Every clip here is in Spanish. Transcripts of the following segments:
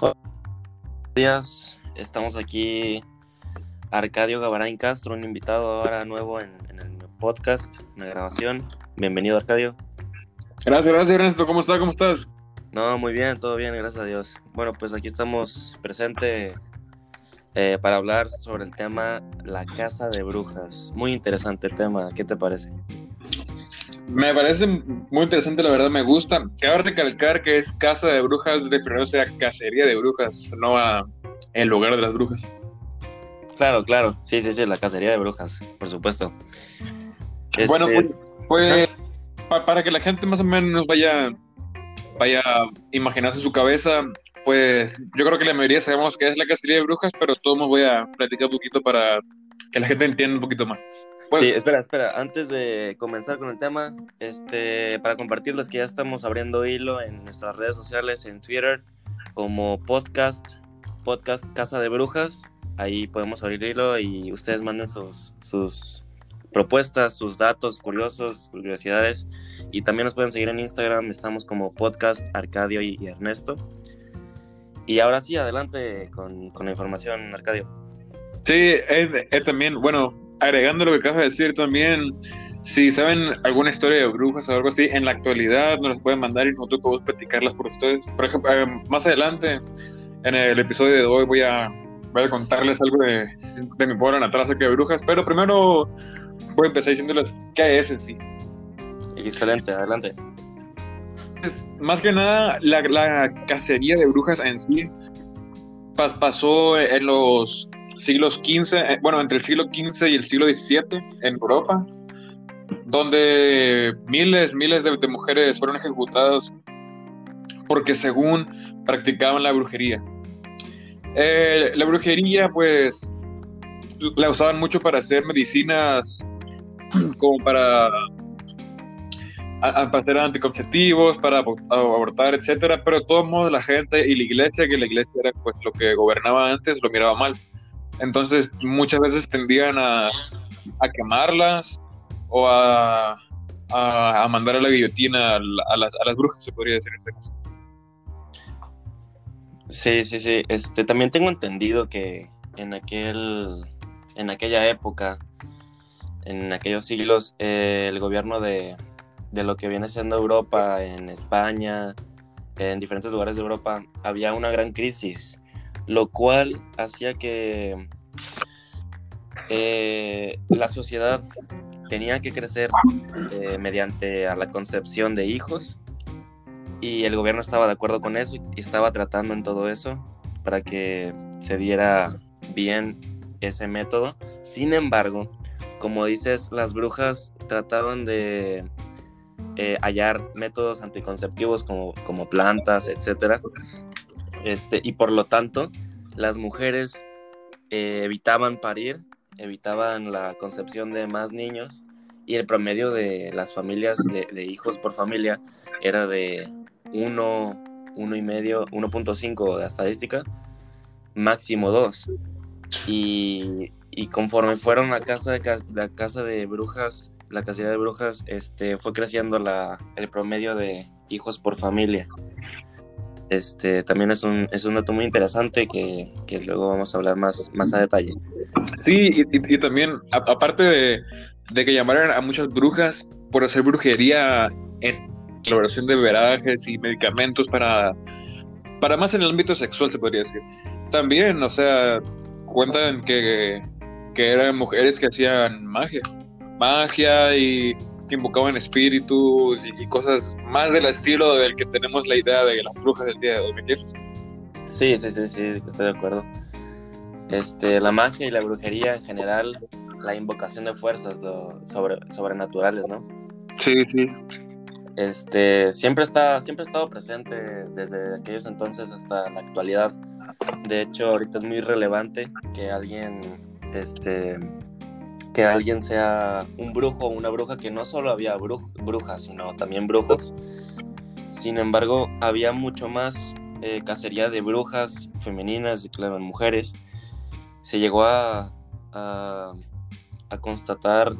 Buenos días, estamos aquí Arcadio Gabarain Castro, un invitado ahora nuevo en, el podcast, en la grabación. Bienvenido Arcadio. Gracias, gracias Ernesto, ¿cómo estás? ¿Cómo estás? No, muy bien, todo bien, gracias a Dios. Bueno, pues aquí estamos presente eh, para hablar sobre el tema La Casa de Brujas. Muy interesante tema, ¿qué te parece? Me parece muy interesante, la verdad me gusta. Cabe recalcar que es casa de brujas, refiriéndose a cacería de brujas, no a el lugar de las brujas. Claro, claro, sí, sí, sí, la cacería de brujas, por supuesto. Bueno, este, pues, pues para que la gente más o menos vaya, vaya a imaginarse su cabeza, pues yo creo que la mayoría sabemos qué es la cacería de brujas, pero todo me voy a platicar un poquito para que la gente entienda un poquito más. Sí, espera, espera. Antes de comenzar con el tema, este, para compartirles que ya estamos abriendo hilo en nuestras redes sociales, en Twitter, como podcast, podcast Casa de Brujas. Ahí podemos abrir hilo y ustedes manden sus, sus propuestas, sus datos curiosos, curiosidades. Y también nos pueden seguir en Instagram. Estamos como podcast Arcadio y, Ernesto. Y ahora sí, adelante con, con la información, Arcadio. Sí, es también, bueno, agregando lo que acabas de decir también, si saben alguna historia de brujas o algo así, en la actualidad nos las pueden mandar y nosotros podemos platicarlas por ustedes. Por ejemplo, eh, más adelante, en el episodio de hoy, voy a, voy a contarles algo de, de mi pueblo natal acerca de brujas, pero primero voy a empezar diciéndoles qué es en sí. Excelente, adelante. más que nada, la, la cacería de brujas en sí pasó en los siglos XV, eh, bueno, entre el siglo XV y el siglo XVII en Europa, donde miles, miles de, mujeres fueron ejecutadas porque según practicaban la brujería. Eh, la brujería, pues, la usaban mucho para hacer medicinas como para, hacer anticonceptivos, para abortar, etcétera, pero de todos modos la gente y la iglesia, que la iglesia era pues lo que gobernaba antes, lo miraba mal. Entonces muchas veces tendían a, quemarlas o a, mandar a la guillotina a, las, brujas, se podría decir en este caso. Sí, sí, sí. Este, también tengo entendido que en aquel, en aquella época, en aquellos siglos, eh, el gobierno de, de lo que viene siendo Europa, en España, en diferentes lugares de Europa, había una gran crisis lo cual hacía que eh, la sociedad tenía que crecer eh, mediante a la concepción de hijos y el gobierno estaba de acuerdo con eso y estaba tratando en todo eso para que se diera bien ese método. Sin embargo, como dices, las brujas trataban de eh, hallar métodos anticonceptivos como, como plantas, etcétera, este, y por lo tanto, las mujeres eh, evitaban parir, evitaban la concepción de más niños y el promedio de las familias de, hijos por familia era de 1, 1 y medio, 1.5 de estadística, máximo 2. Y, conforme fueron a casa de, la casa de brujas, la casilla de brujas, este, fue creciendo la, el promedio de hijos por familia. Este, también es un, es un dato muy interesante que, luego vamos a hablar más, más a detalle. Sí, y, también, aparte de, que llamaran a muchas brujas por hacer brujería en elaboración de verajes y medicamentos para, para más en el ámbito sexual, se podría decir. También, o sea, cuentan que, que eran mujeres que hacían magia. Magia y que invocaban espíritus y, cosas más del estilo del que tenemos la idea de las brujas del día de hoy, ¿me entiendes? Sí, sí, sí, sí, estoy de acuerdo. Este, la magia y la brujería en general, la invocación de fuerzas lo, sobre, sobrenaturales, ¿no? Sí, sí. Este, siempre está, siempre ha estado presente desde aquellos entonces hasta la actualidad. De hecho, ahorita es muy relevante que alguien, este, que alguien sea un brujo o una bruja, que no solo había brujas, sino también brujos. Sin embargo, había mucho más eh, cacería de brujas femeninas y, claro, mujeres. Se llegó a, a, constatar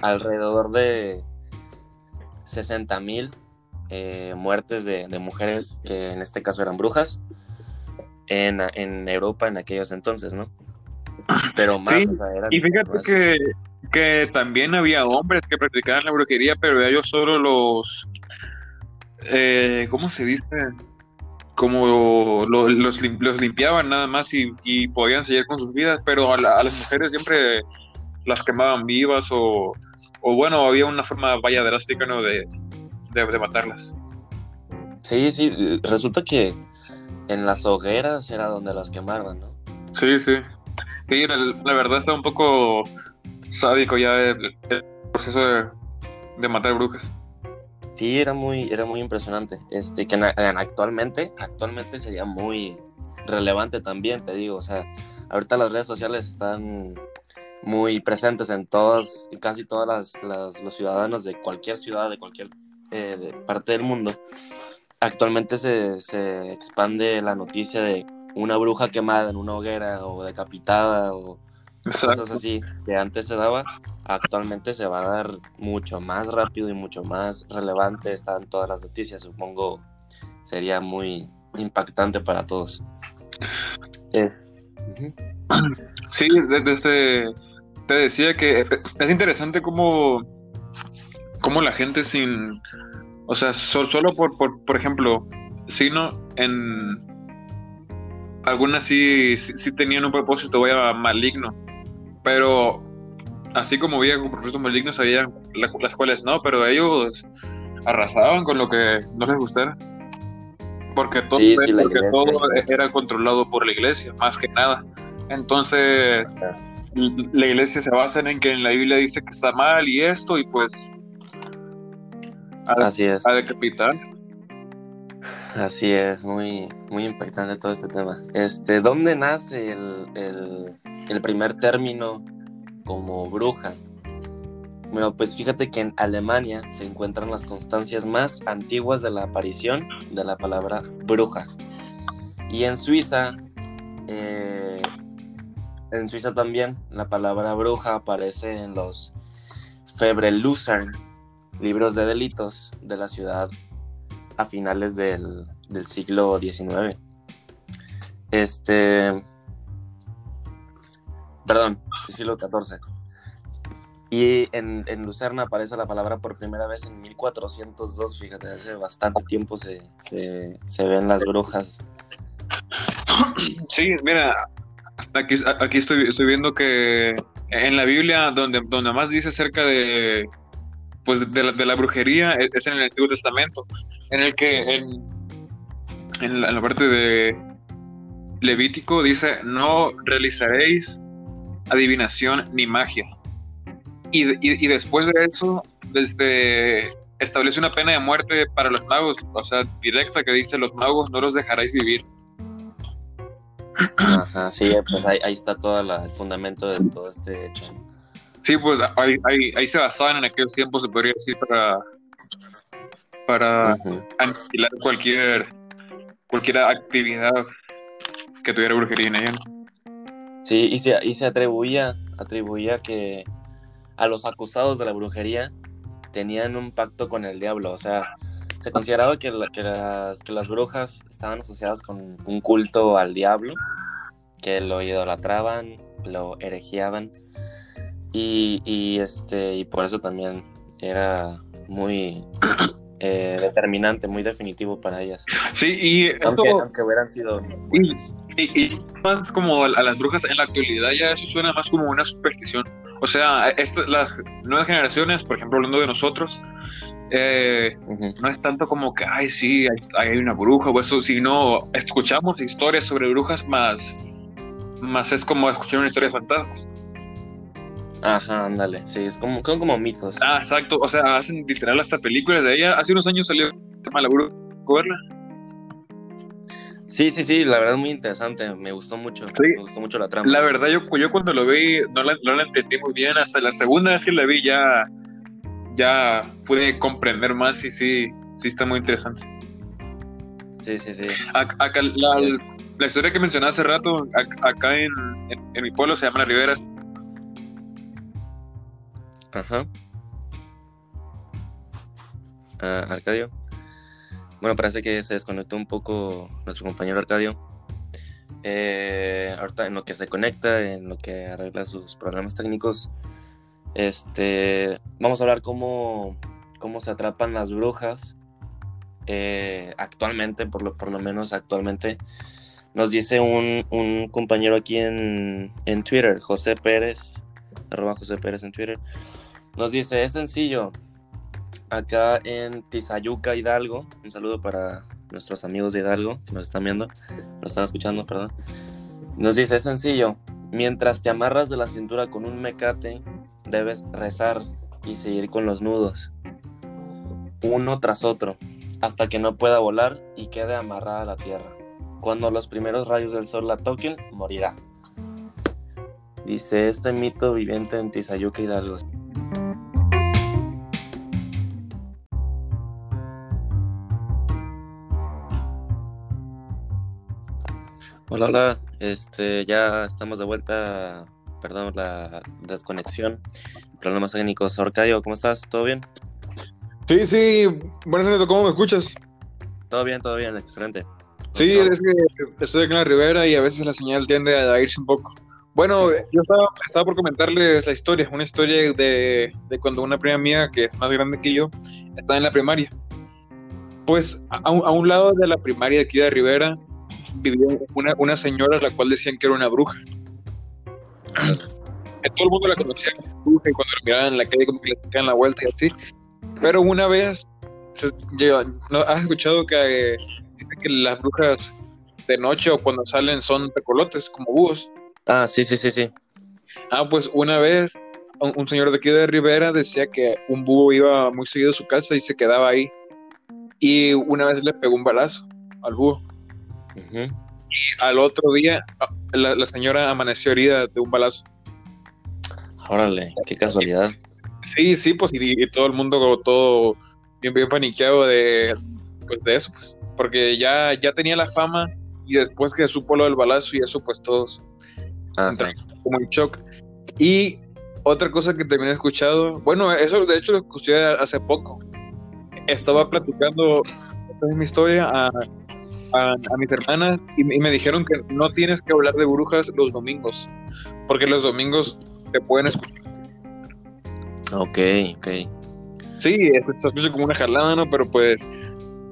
alrededor de 60 mil eh, muertes de, mujeres que en este caso eran brujas. en, en Europa en aquellos entonces, ¿no? Pero más, Sí, o sea, eran Y fíjate más- que, que también había hombres que practicaban la brujería, pero ellos solo los, eh, ¿cómo se dice? Como lo- los, los limpiaban nada más y, y podían seguir con sus vidas, pero a, la- a las mujeres siempre las quemaban vivas o, o bueno, había una forma vaya drástica ¿no? de, de, de matarlas. Sí, sí, resulta que en las hogueras era donde las quemaban, ¿no? Sí, sí. Sí, la, verdad está un poco sádico ya el, proceso de, matar brujas. Sí, era muy, era muy impresionante. Este, que actualmente, actualmente sería muy relevante también, te digo. O sea, ahorita las redes sociales están muy presentes en todos, casi todas las, los ciudadanos de cualquier ciudad, de cualquier eh, parte del mundo. Actualmente se, se expande la noticia de una bruja quemada en una hoguera o decapitada o cosas así que antes se daba, actualmente se va a dar mucho más rápido y mucho más relevante. Están todas las noticias, supongo sería muy impactante para todos. Es-. Sí, de- desde te decía que es interesante cómo, cómo la gente sin, o sea, so- solo por, por, por ejemplo, sino en algunas sí, sí, sí tenían un propósito vaya maligno, pero así como había propósitos malignos, había la- las cuales no, pero ellos arrasaban con lo que no les gustara. Porque todo, Sí, sí, la porque iglesia, todo sí. era controlado por la iglesia, más que nada. Entonces, la iglesia se basa en que en la Biblia dice que está mal y esto, y pues a, Así es, a decapitar. Así es, muy, muy impactante todo este tema. Este, ¿dónde nace el, el, primer término como bruja? Bueno, pues fíjate que en Alemania se encuentran las constancias más antiguas de la aparición de la palabra bruja. Y en Suiza, eh, en Suiza también, la palabra bruja aparece en los Febrelusern, libros de delitos de la ciudad a finales del, del siglo XIX. Este. Perdón, del siglo XIV. Y en, en Lucerna aparece la palabra por primera vez en 1402, fíjate, hace bastante tiempo se, se, ven las brujas. Sí, mira, aquí, aquí estoy, estoy viendo que en la Biblia, donde, donde más dice acerca de, pues, de, la, de la brujería, es en el Antiguo Testamento, en el que en, en, la, en la parte de Levítico dice, no realizaréis adivinación ni magia. Y, y, y después de eso, desde establece una pena de muerte para los magos, o sea, directa que dice, los magos no los dejaréis vivir. Ajá, sí, pues ahí, ahí está todo la- el fundamento de todo este hecho. Sí, pues ahí, ahí, ahí se basaban en aquellos tiempos, se podría decir, para, para Ujú. aniquilar cualquier, cualquier actividad que tuviera brujería en ella. Sí, y se, y se atribuía, atribuía que a los acusados de la brujería tenían un pacto con el diablo. O sea, se consideraba que, la- que las, que las brujas estaban asociadas con un culto al diablo, que lo idolatraban, lo heregiaban. Y, y, este, y por eso también era muy eh, determinante, muy definitivo para ellas. Sí, y esto, Aunque, aunque hubieran sido buenas. y, y más como a, las brujas en la actualidad ya eso suena más como una superstición. O sea, esto- las nuevas generaciones, por ejemplo, hablando de nosotros, eh, Ujú. no es tanto como que, ay, sí, hay, hay una bruja o eso, sino escuchamos historias sobre brujas más, más es como escuchar una historia de fantasmas. Ajá, ándale. Sí, es como, son como mitos. Ah, exacto. O sea, hacen literal hasta películas de ella. Hace unos años salió la bruja. verla? Sí, sí, sí, la verdad muy interesante, me gustó mucho, Sí. me gustó mucho la trama. La verdad, yo, yo cuando lo vi no la, no la entendí muy bien. Hasta la segunda vez que la vi ya, ya pude comprender más y sí, sí está muy interesante. Sí, sí, sí. Ac- Acá, la, Es- la historia que mencioné hace rato, ac- acá en, en, en mi pueblo se llama La Ribera. Ajá. Ah, Arcadio. Bueno, parece que se desconectó un poco nuestro compañero Arcadio. eh, ahorita en lo que se conecta, en lo que arregla sus problemas técnicos, este, vamos a hablar cómo, cómo se atrapan las brujas eh, actualmente, por lo, por lo menos actualmente. Nos dice un, un compañero aquí en, en, Twitter, José Pérez, arroba José Pérez en Twitter, nos dice, es sencillo, acá en Tizayuca, Hidalgo, un saludo para nuestros amigos de Hidalgo que nos están viendo, nos están escuchando, perdón. Nos dice, es sencillo, mientras te amarras de la cintura con un mecate, debes rezar y seguir con los nudos, uno tras otro, hasta que no pueda volar y quede amarrada a la tierra. Cuando los primeros rayos del sol la toquen, morirá. Dice este mito viviente en Tizayuca Hidalgo. Hola, hola, este, ya estamos de vuelta, perdón la desconexión, problemas técnicos. Orcadio, ¿cómo estás? ¿Todo bien? Sí, sí, buenas noches, ¿cómo me escuchas? Todo bien, todo bien, excelente. Sí, es que estoy aquí en la ribera y a veces la señal tiende a irse un poco. Bueno, yo estaba, estaba por comentarles la historia, una historia de, de, cuando una prima mía, que es más grande que yo, estaba en la primaria. Pues a, a un lado de la primaria de aquí de Rivera vivía una, una señora a la cual decían que era una bruja. Todo el mundo la conocía como bruja y cuando la miraban en la calle como que le sacaban la vuelta y así. Pero una vez, se, ¿no? ¿has escuchado que, que las brujas de noche o cuando salen son tecolotes, como búhos? Ah, sí, sí, sí, sí. Ah, pues una vez un, un, señor de aquí de Rivera decía que un búho iba muy seguido a su casa y se quedaba ahí. Y una vez le pegó un balazo al búho. Uh -huh. Y al otro día la, la, señora amaneció herida de un balazo. Órale, qué casualidad. Sí, sí, pues y, y todo el mundo todo bien, bien paniqueado de, pues, de eso, pues, porque ya, ya tenía la fama y después que supo lo del balazo y eso, pues todos como en shock. Y otra cosa que también he escuchado, bueno, eso de hecho lo escuché hace poco. Estaba platicando en mi historia a, a, a mis hermanas y, y, me dijeron que no tienes que hablar de brujas los domingos, porque los domingos te pueden escuchar. Ok, ok. Sí, se escucha como una jalada, ¿no? Pero pues.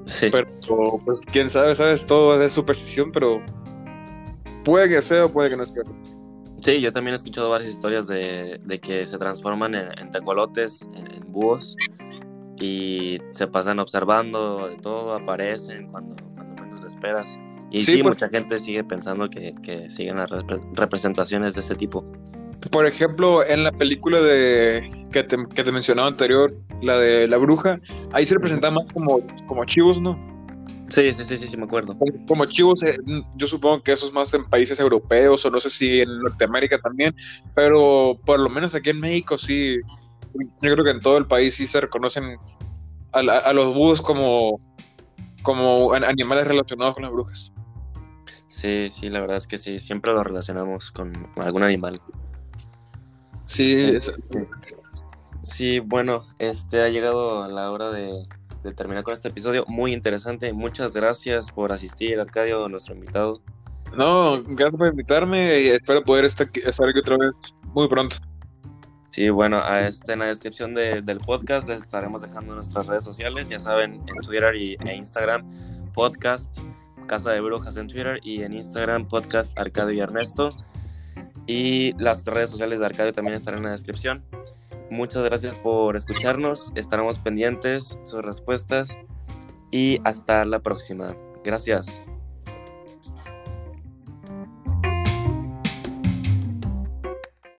Sí. Pero, pues, quién sabe, ¿sabes? Todo es superstición, pero. Puede que sea o puede que no sea. Sí, yo también he escuchado varias historias de, de que se transforman en, en tecolotes, en, en, búhos, y se pasan observando de todo, aparecen cuando, cuando menos lo esperas. Y sí, sí pues, mucha gente sigue pensando que, que siguen las rep representaciones de ese tipo. Por ejemplo, en la película de que te, que te mencionaba anterior, la de La Bruja, ahí se representa más como, como chivos, ¿no? Sí, sí, sí, sí, sí, me acuerdo. Como, como chivos, eh, yo supongo que eso es más en países europeos o no sé si en Norteamérica también, pero por lo menos aquí en México sí, yo creo que en todo el país sí se reconocen a, a, a los búhos como, como animales relacionados con las brujas. Sí, sí, la verdad es que sí, siempre lo relacionamos con algún animal. Sí, es... sí, bueno, este ha llegado la hora de, de, terminar con este episodio muy interesante. Muchas gracias por asistir, Arcadio, nuestro invitado. No, gracias por invitarme y espero poder estar aquí, estar aquí otra vez muy pronto. Sí, bueno, a este, en la descripción de, del podcast les estaremos dejando nuestras redes sociales, ya saben, en Twitter y, e Instagram, podcast Casa de Brujas en Twitter y en Instagram, podcast Arcadio y Ernesto. Y las redes sociales de Arcadio también estarán en la descripción. Muchas gracias por escucharnos. Estaremos pendientes sus respuestas. Y hasta la próxima. Gracias.